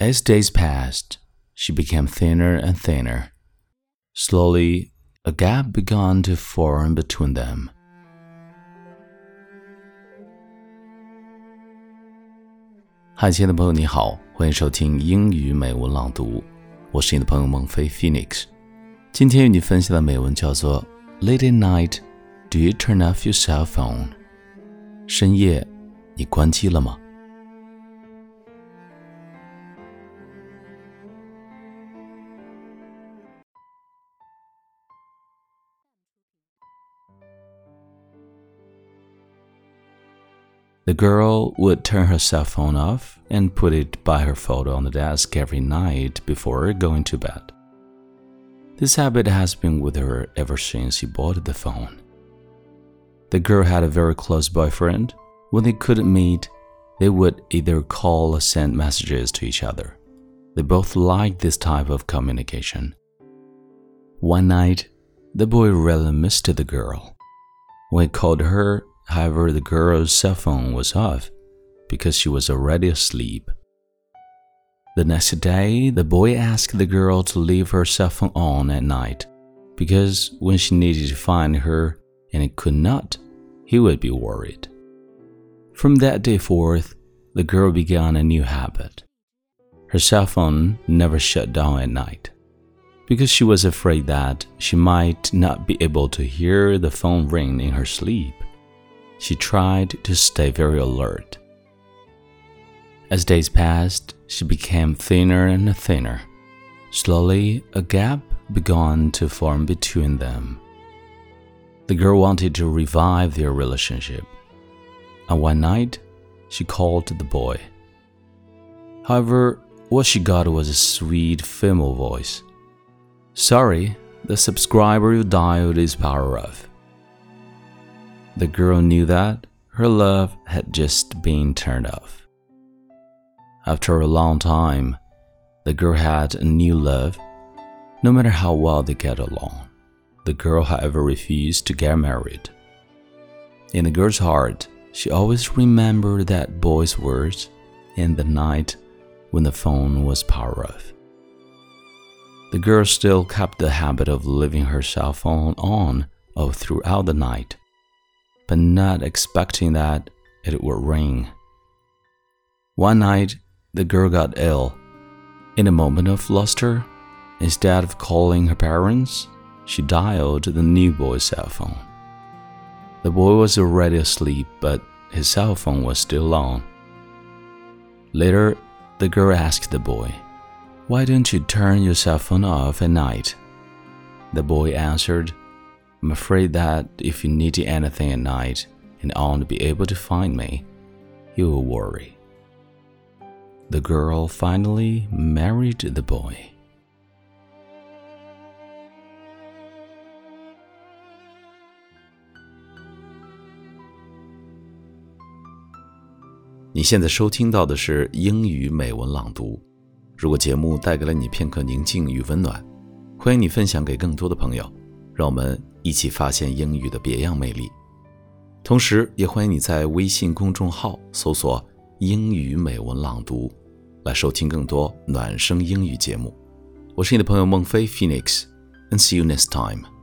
As days passed, she became thinner and thinner. Slowly, a gap began to form between them. 嗨，亲爱的朋友，你好，欢迎收听英语美文朗读，我是你的朋友孟非 Phoenix。今天与你分享的美文叫做《Late at Night, Do You Turn Off Your Cell Phone》？深夜，你关机了吗 ？The girl would turn her cell phone off and put it by her photo on the desk every night before going to bed. This habit has been with her ever since she bought the phone. The girl had a very close boyfriend. When they couldn't meet, they would either call or send messages to each other. They both liked this type of communication. One night, the boy really missed the girl. When he called her, However, the girl's cell phone was off because she was already asleep. The next day, the boy asked the girl to leave her cell phone on at night because when she needed to find her and it could not, he would be worried. From that day forth, the girl began a new habit. Her cell phone never shut down at night because she was afraid that she might not be able to hear the phone ring in her sleep she tried to stay very alert. As days passed, she became thinner and thinner. Slowly, a gap began to form between them. The girl wanted to revive their relationship, and one night she called to the boy. However, what she got was a sweet female voice. Sorry, the subscriber you dialed is power off. The girl knew that her love had just been turned off. After a long time, the girl had a new love, no matter how well they get along. The girl, however, refused to get married. In the girl's heart, she always remembered that boy's words in the night when the phone was power off. The girl still kept the habit of leaving her cell phone on all throughout the night but not expecting that it would rain. One night, the girl got ill. In a moment of luster, instead of calling her parents, she dialed the new boy's cell phone. The boy was already asleep, but his cell phone was still on. Later, the girl asked the boy, Why don't you turn your cell phone off at night? The boy answered, I'm afraid that if you need anything at night and aren't be able to find me, you will worry. The girl finally married the boy. 你现在收听到的是英语美文朗读。如果节目带给了你片刻宁静与温暖，欢迎你分享给更多的朋友。让我们 一起发现英语的别样魅力，同时也欢迎你在微信公众号搜索“英语美文朗读”，来收听更多暖声英语节目。我是你的朋友孟非 Phoenix，and see you next time。